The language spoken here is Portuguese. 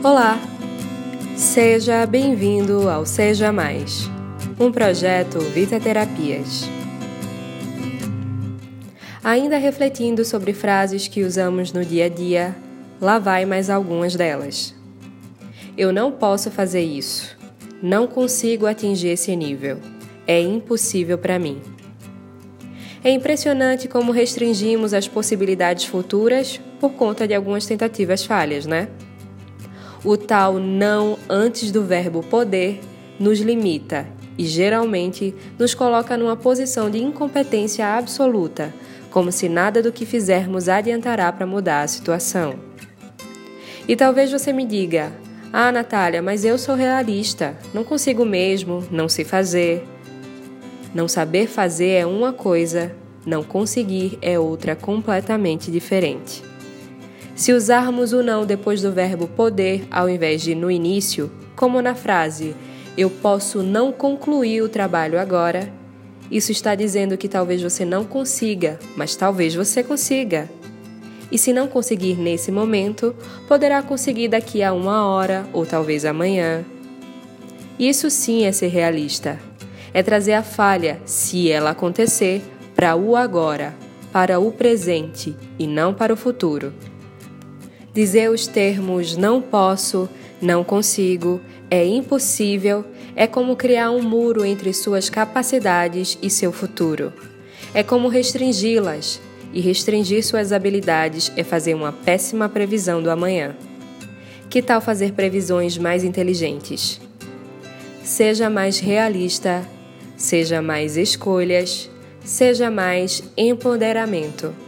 Olá! Seja bem-vindo ao Seja Mais, um projeto Vita Terapias. Ainda refletindo sobre frases que usamos no dia a dia, lá vai mais algumas delas. Eu não posso fazer isso. Não consigo atingir esse nível. É impossível para mim. É impressionante como restringimos as possibilidades futuras por conta de algumas tentativas falhas, né? O tal não antes do verbo poder nos limita e geralmente nos coloca numa posição de incompetência absoluta, como se nada do que fizermos adiantará para mudar a situação. E talvez você me diga: Ah, Natália, mas eu sou realista, não consigo mesmo, não sei fazer. Não saber fazer é uma coisa, não conseguir é outra completamente diferente. Se usarmos o não depois do verbo poder ao invés de no início, como na frase eu posso não concluir o trabalho agora, isso está dizendo que talvez você não consiga, mas talvez você consiga. E se não conseguir nesse momento, poderá conseguir daqui a uma hora ou talvez amanhã. Isso sim é ser realista. É trazer a falha, se ela acontecer, para o agora, para o presente e não para o futuro. Dizer os termos não posso, não consigo, é impossível é como criar um muro entre suas capacidades e seu futuro. É como restringi-las, e restringir suas habilidades é fazer uma péssima previsão do amanhã. Que tal fazer previsões mais inteligentes? Seja mais realista, seja mais escolhas, seja mais empoderamento.